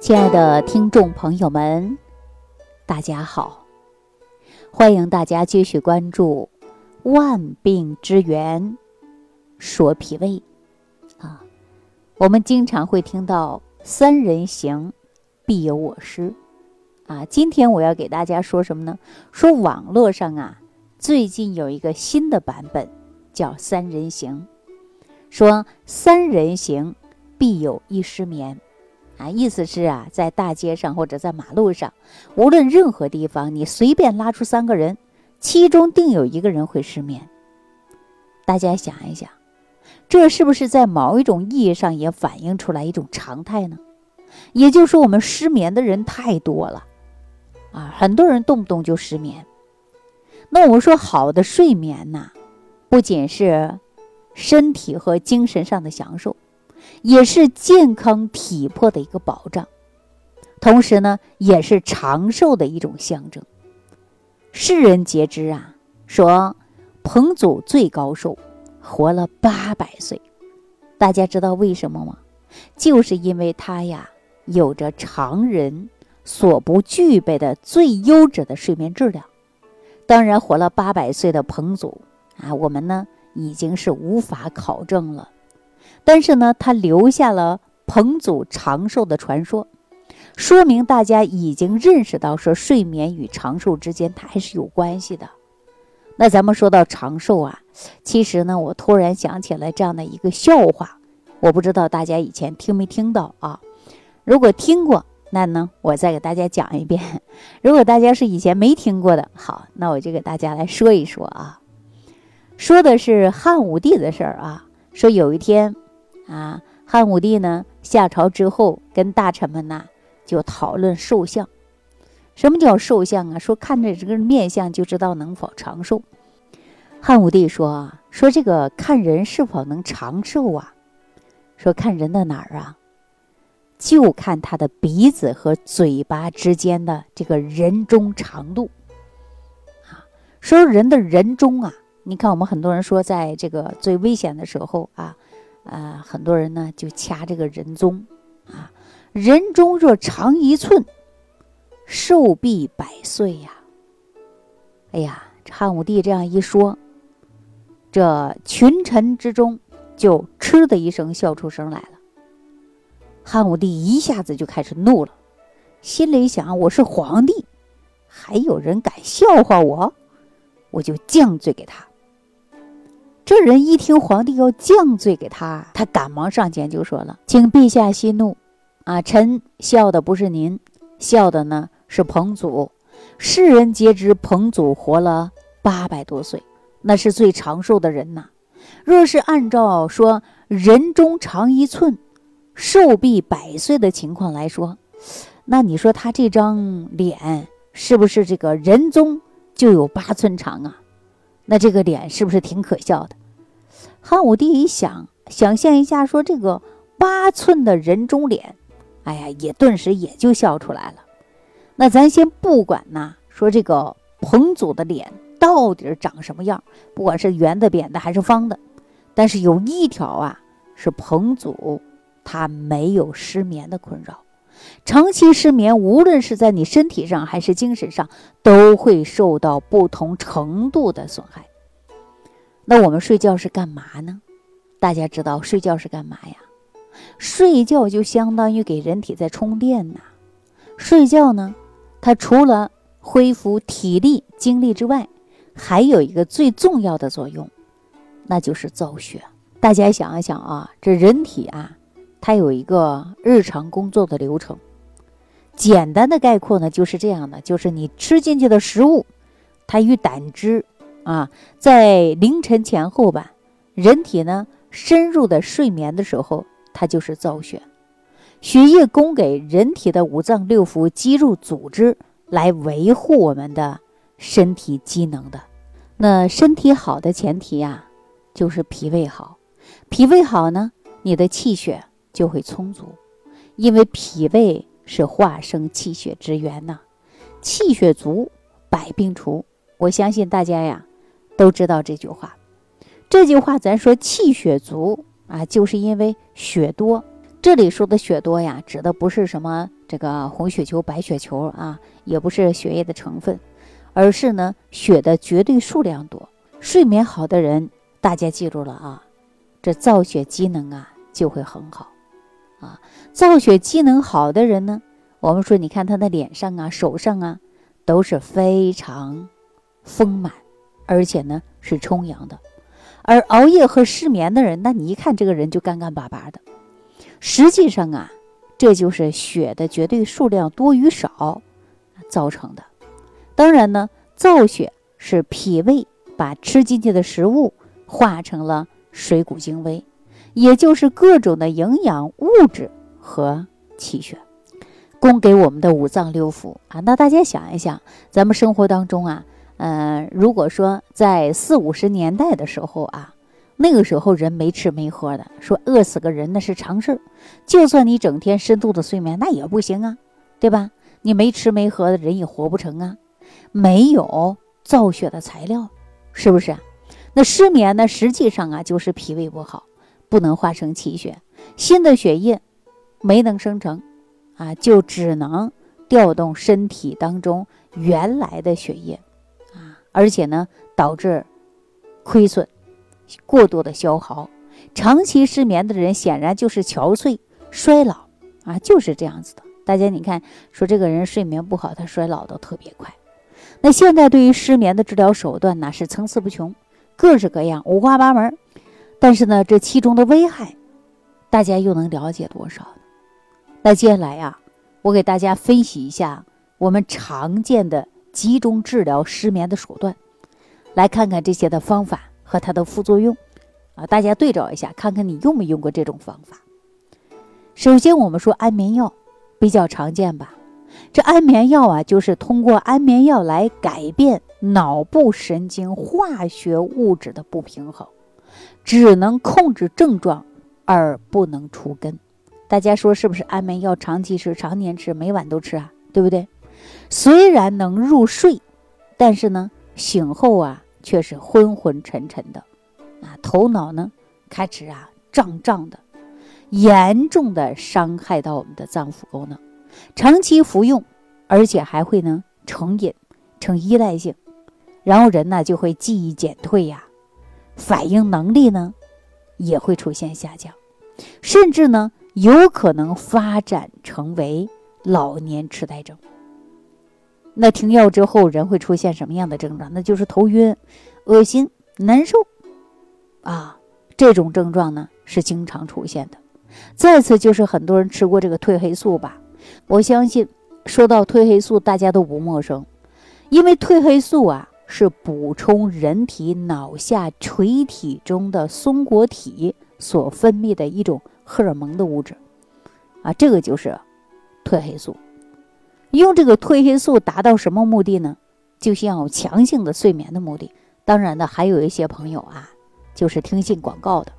亲爱的听众朋友们，大家好！欢迎大家继续关注《万病之源说脾胃》啊。我们经常会听到“三人行，必有我师”啊。今天我要给大家说什么呢？说网络上啊，最近有一个新的版本，叫“三人行”，说三人行必有一失眠。啊，意思是啊，在大街上或者在马路上，无论任何地方，你随便拉出三个人，其中定有一个人会失眠。大家想一想，这是不是在某一种意义上也反映出来一种常态呢？也就是说，我们失眠的人太多了，啊，很多人动不动就失眠。那我们说，好的睡眠呐，不仅是身体和精神上的享受。也是健康体魄的一个保障，同时呢，也是长寿的一种象征。世人皆知啊，说彭祖最高寿，活了八百岁。大家知道为什么吗？就是因为他呀，有着常人所不具备的最优质的睡眠质量。当然，活了八百岁的彭祖啊，我们呢已经是无法考证了。但是呢，他留下了彭祖长寿的传说，说明大家已经认识到说睡眠与长寿之间它还是有关系的。那咱们说到长寿啊，其实呢，我突然想起来这样的一个笑话，我不知道大家以前听没听到啊？如果听过，那呢，我再给大家讲一遍；如果大家是以前没听过的，好，那我就给大家来说一说啊。说的是汉武帝的事儿啊，说有一天。啊，汉武帝呢下朝之后，跟大臣们呢就讨论寿相。什么叫寿相啊？说看着这个面相就知道能否长寿。汉武帝说啊，说这个看人是否能长寿啊，说看人的哪儿啊？就看他的鼻子和嘴巴之间的这个人中长度。啊，说人的人中啊，你看我们很多人说，在这个最危险的时候啊。啊，很多人呢就掐这个人中，啊，人中若长一寸，寿必百岁呀。哎呀，汉武帝这样一说，这群臣之中就嗤的一声笑出声来了。汉武帝一下子就开始怒了，心里想：我是皇帝，还有人敢笑话我，我就降罪给他。这人一听皇帝要降罪给他，他赶忙上前就说了：“请陛下息怒，啊，臣笑的不是您，笑的呢是彭祖。世人皆知彭祖活了八百多岁，那是最长寿的人呐。若是按照说人中长一寸，寿必百岁的情况来说，那你说他这张脸是不是这个人中就有八寸长啊？那这个脸是不是挺可笑的？”汉武帝一想，想象一下，说这个八寸的人中脸，哎呀，也顿时也就笑出来了。那咱先不管呐，说这个彭祖的脸到底长什么样，不管是圆的、扁的还是方的，但是有一条啊，是彭祖他没有失眠的困扰。长期失眠，无论是在你身体上还是精神上，都会受到不同程度的损害。那我们睡觉是干嘛呢？大家知道睡觉是干嘛呀？睡觉就相当于给人体在充电呐。睡觉呢，它除了恢复体力精力之外，还有一个最重要的作用，那就是造血。大家想一想啊，这人体啊，它有一个日常工作的流程。简单的概括呢，就是这样的：就是你吃进去的食物，它与胆汁。啊，在凌晨前后吧，人体呢深入的睡眠的时候，它就是造血，血液供给人体的五脏六腑、肌肉组织来维护我们的身体机能的。那身体好的前提呀，就是脾胃好，脾胃好呢，你的气血就会充足，因为脾胃是化生气血之源呐，气血足，百病除。我相信大家呀。都知道这句话，这句话咱说气血足啊，就是因为血多。这里说的血多呀，指的不是什么这个红血球、白血球啊，也不是血液的成分，而是呢血的绝对数量多。睡眠好的人，大家记住了啊，这造血机能啊就会很好啊。造血机能好的人呢，我们说你看他的脸上啊、手上啊都是非常丰满，而且呢是充阳的。而熬夜和失眠的人，那你一看这个人就干干巴巴的。实际上啊。这就是血的绝对数量多与少造成的。当然呢，造血是脾胃把吃进去的食物化成了水谷精微，也就是各种的营养物质和气血，供给我们的五脏六腑啊。那大家想一想，咱们生活当中啊，嗯，如果说在四五十年代的时候啊。那个时候人没吃没喝的，说饿死个人那是常事儿。就算你整天深度的睡眠，那也不行啊，对吧？你没吃没喝的人也活不成啊，没有造血的材料，是不是？那失眠呢，实际上啊就是脾胃不好，不能化生气血，新的血液没能生成，啊，就只能调动身体当中原来的血液，而且呢导致亏损。过度的消耗，长期失眠的人显然就是憔悴、衰老啊，就是这样子的。大家你看，说这个人睡眠不好，他衰老的特别快。那现在对于失眠的治疗手段呢，是层次不穷，各式各样，五花八门。但是呢，这其中的危害，大家又能了解多少呢？那接下来呀，我给大家分析一下我们常见的集中治疗失眠的手段，来看看这些的方法。和它的副作用，啊，大家对照一下，看看你用没用过这种方法。首先，我们说安眠药比较常见吧？这安眠药啊，就是通过安眠药来改变脑部神经化学物质的不平衡，只能控制症状而不能除根。大家说是不是？安眠药长期吃、常年吃、每晚都吃啊，对不对？虽然能入睡，但是呢，醒后啊。却是昏昏沉沉的，啊，头脑呢开始啊胀胀的，严重的伤害到我们的脏腑功能。长期服用，而且还会呢成瘾、成依赖性，然后人呢就会记忆减退呀，反应能力呢也会出现下降，甚至呢有可能发展成为老年痴呆症。那停药之后，人会出现什么样的症状？那就是头晕、恶心、难受，啊，这种症状呢是经常出现的。再次就是很多人吃过这个褪黑素吧？我相信说到褪黑素，大家都不陌生，因为褪黑素啊是补充人体脑下垂体中的松果体所分泌的一种荷尔蒙的物质，啊，这个就是褪黑素。用这个褪黑素达到什么目的呢？就像有强性的睡眠的目的。当然呢，还有一些朋友啊，就是听信广告的，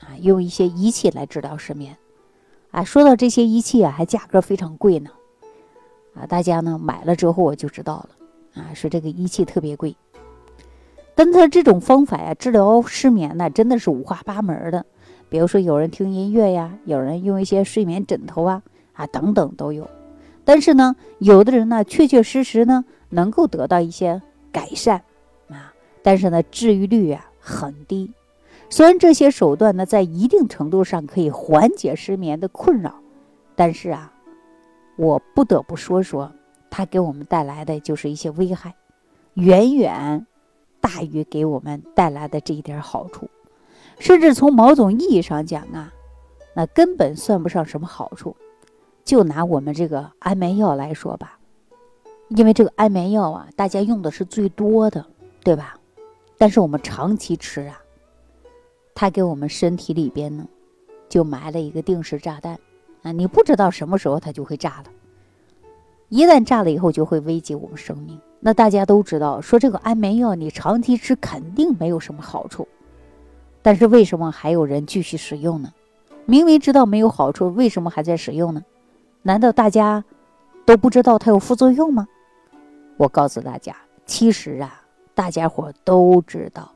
啊，用一些仪器来治疗失眠。啊，说到这些仪器啊，还价格非常贵呢。啊，大家呢买了之后我就知道了。啊，说这个仪器特别贵。但他这种方法呀，治疗失眠呢，真的是五花八门的。比如说，有人听音乐呀，有人用一些睡眠枕头啊，啊，等等都有。但是呢，有的人呢，确确实实呢，能够得到一些改善，啊，但是呢，治愈率啊很低。虽然这些手段呢，在一定程度上可以缓解失眠的困扰，但是啊，我不得不说说，它给我们带来的就是一些危害，远远大于给我们带来的这一点好处，甚至从某种意义上讲啊，那根本算不上什么好处。就拿我们这个安眠药来说吧，因为这个安眠药啊，大家用的是最多的，对吧？但是我们长期吃啊，它给我们身体里边呢，就埋了一个定时炸弹啊！你不知道什么时候它就会炸了，一旦炸了以后，就会危及我们生命。那大家都知道，说这个安眠药你长期吃肯定没有什么好处，但是为什么还有人继续使用呢？明明知道没有好处，为什么还在使用呢？难道大家都不知道它有副作用吗？我告诉大家，其实啊，大家伙都知道。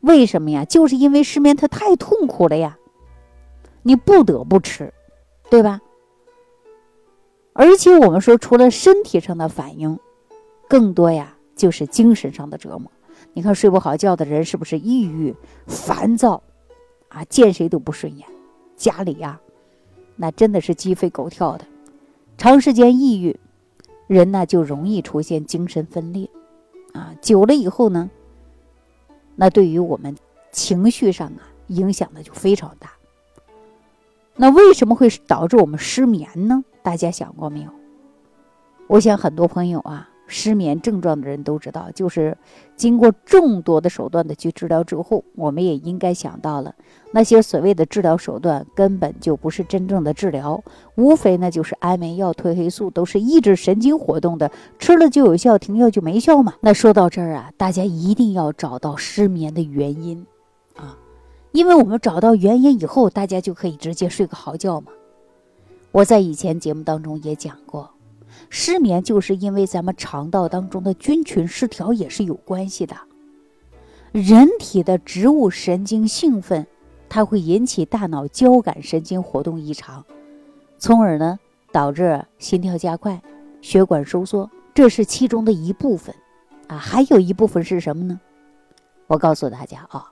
为什么呀？就是因为失眠它太痛苦了呀，你不得不吃，对吧？而且我们说，除了身体上的反应，更多呀就是精神上的折磨。你看睡不好觉的人是不是抑郁、烦躁啊？见谁都不顺眼，家里呀，那真的是鸡飞狗跳的。长时间抑郁，人呢就容易出现精神分裂啊。久了以后呢，那对于我们情绪上啊影响的就非常大。那为什么会导致我们失眠呢？大家想过没有？我想很多朋友啊。失眠症状的人都知道，就是经过众多的手段的去治疗之后，我们也应该想到了，那些所谓的治疗手段根本就不是真正的治疗，无非呢就是安眠药、褪黑素，都是抑制神经活动的，吃了就有效，停药就没效嘛。那说到这儿啊，大家一定要找到失眠的原因啊，因为我们找到原因以后，大家就可以直接睡个好觉嘛。我在以前节目当中也讲过。失眠就是因为咱们肠道当中的菌群失调也是有关系的。人体的植物神经兴奋，它会引起大脑交感神经活动异常，从而呢导致心跳加快、血管收缩，这是其中的一部分。啊，还有一部分是什么呢？我告诉大家啊，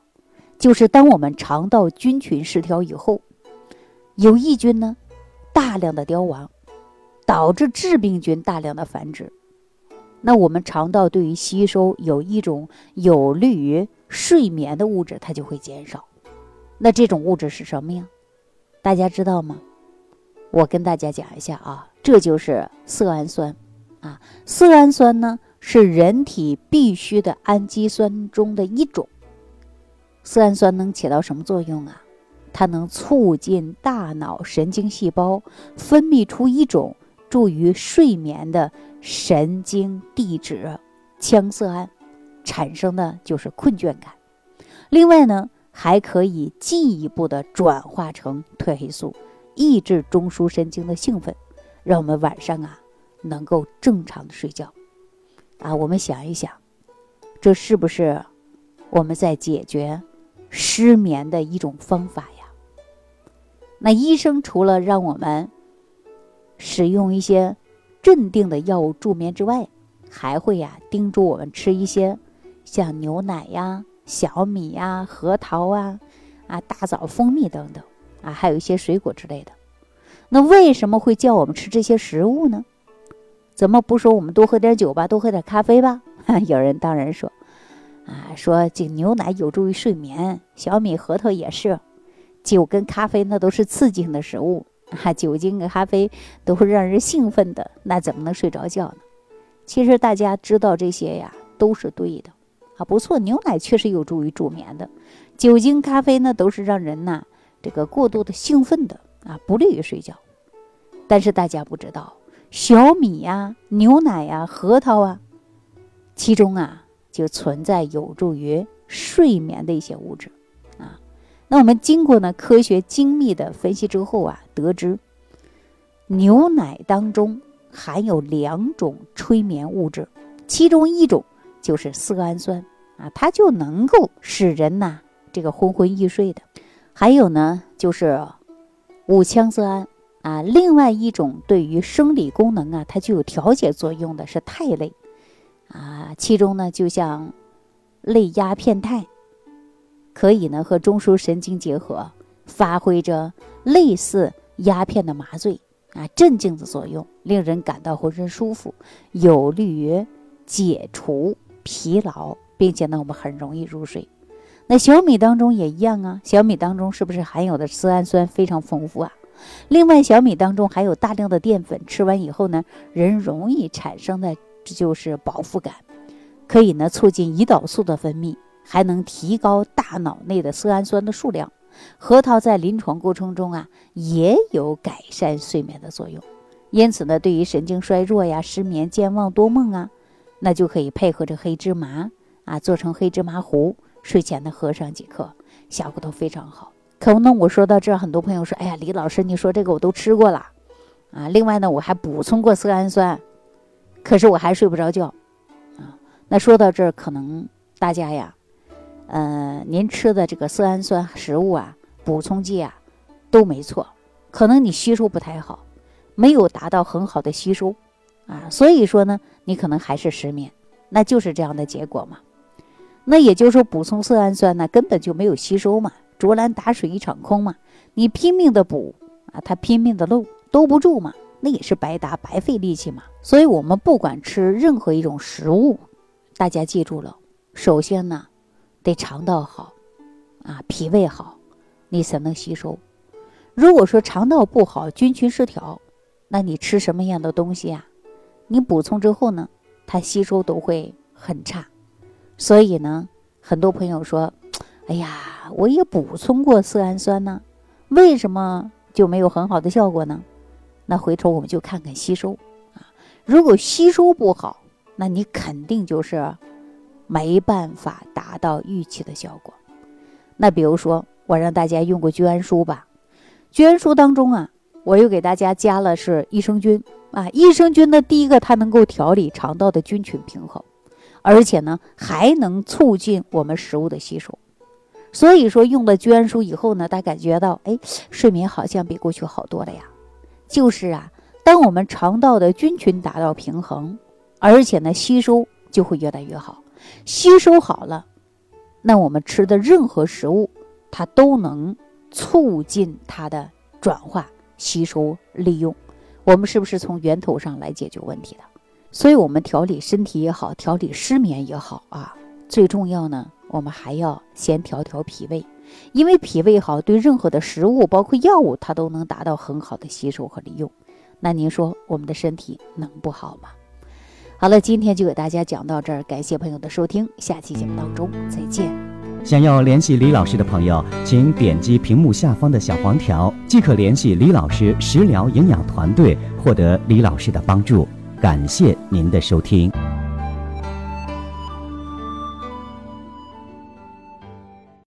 就是当我们肠道菌群失调以后，有益菌呢大量的凋亡。导致致病菌大量的繁殖，那我们肠道对于吸收有一种有利于睡眠的物质，它就会减少。那这种物质是什么呀？大家知道吗？我跟大家讲一下啊，这就是色氨酸啊。色氨酸呢是人体必需的氨基酸中的一种。色氨酸能起到什么作用啊？它能促进大脑神经细胞分泌出一种。助于睡眠的神经递质羟色胺产生的就是困倦感。另外呢，还可以进一步的转化成褪黑素，抑制中枢神经的兴奋，让我们晚上啊能够正常的睡觉。啊，我们想一想，这是不是我们在解决失眠的一种方法呀？那医生除了让我们使用一些镇定的药物助眠之外，还会呀叮嘱我们吃一些像牛奶呀、小米呀、核桃啊、啊大枣、蜂蜜等等啊，还有一些水果之类的。那为什么会叫我们吃这些食物呢？怎么不说我们多喝点酒吧，多喝点咖啡吧？有人当然说，啊，说这牛奶有助于睡眠，小米、核桃也是，酒跟咖啡那都是刺激性的食物。哈，酒精跟咖啡都会让人兴奋的，那怎么能睡着觉呢？其实大家知道这些呀，都是对的啊，不错，牛奶确实有助于助眠的，酒精、咖啡呢都是让人呐这个过度的兴奋的啊，不利于睡觉。但是大家不知道，小米呀、牛奶呀、核桃啊，其中啊就存在有助于睡眠的一些物质啊。那我们经过呢科学精密的分析之后啊，得知牛奶当中含有两种催眠物质，其中一种就是色氨酸啊，它就能够使人呐这个昏昏欲睡的；还有呢就是五羟色胺啊，另外一种对于生理功能啊它具有调节作用的是肽类啊，其中呢就像类鸦片肽。可以呢和中枢神经结合，发挥着类似鸦片的麻醉啊镇静的作用，令人感到浑身舒服，有利于解除疲劳，并且呢我们很容易入睡。那小米当中也一样啊，小米当中是不是含有的色氨酸非常丰富啊？另外小米当中还有大量的淀粉，吃完以后呢，人容易产生的这就是饱腹感，可以呢促进胰岛素的分泌。还能提高大脑内的色氨酸的数量，核桃在临床过程中啊也有改善睡眠的作用，因此呢，对于神经衰弱呀、失眠、健忘多梦啊，那就可以配合着黑芝麻啊做成黑芝麻糊，睡前呢喝上几颗，效果都非常好。可能我说到这儿，很多朋友说：“哎呀，李老师，你说这个我都吃过了啊，另外呢我还补充过色氨酸，可是我还睡不着觉啊。”那说到这儿，可能大家呀。呃，您吃的这个色氨酸食物啊，补充剂啊，都没错，可能你吸收不太好，没有达到很好的吸收，啊，所以说呢，你可能还是失眠，那就是这样的结果嘛。那也就是说，补充色氨酸呢，根本就没有吸收嘛，竹篮打水一场空嘛。你拼命的补啊，它拼命的漏，兜不住嘛，那也是白搭，白费力气嘛。所以，我们不管吃任何一种食物，大家记住了，首先呢，得肠道好，啊，脾胃好，你才能吸收。如果说肠道不好，菌群失调，那你吃什么样的东西啊？你补充之后呢，它吸收都会很差。所以呢，很多朋友说：“哎呀，我也补充过色氨酸呢，为什么就没有很好的效果呢？”那回头我们就看看吸收啊。如果吸收不好，那你肯定就是没办法达到预期的效果。那比如说，我让大家用过聚氨舒吧，聚氨舒当中啊，我又给大家加了是益生菌啊。益生菌呢，第一个它能够调理肠道的菌群平衡。而且呢，还能促进我们食物的吸收，所以说用了聚氨舒以后呢，大家感觉到，哎，睡眠好像比过去好多了呀。就是啊，当我们肠道的菌群达到平衡，而且呢，吸收就会越来越好。吸收好了，那我们吃的任何食物，它都能促进它的转化、吸收、利用。我们是不是从源头上来解决问题的？所以，我们调理身体也好，调理失眠也好啊，最重要呢，我们还要先调调脾胃，因为脾胃好，对任何的食物，包括药物，它都能达到很好的吸收和利用。那您说，我们的身体能不好吗？好了，今天就给大家讲到这儿，感谢朋友的收听，下期节目当中再见。想要联系李老师的朋友，请点击屏幕下方的小黄条，即可联系李老师食疗营养团队，获得李老师的帮助。感谢您的收听。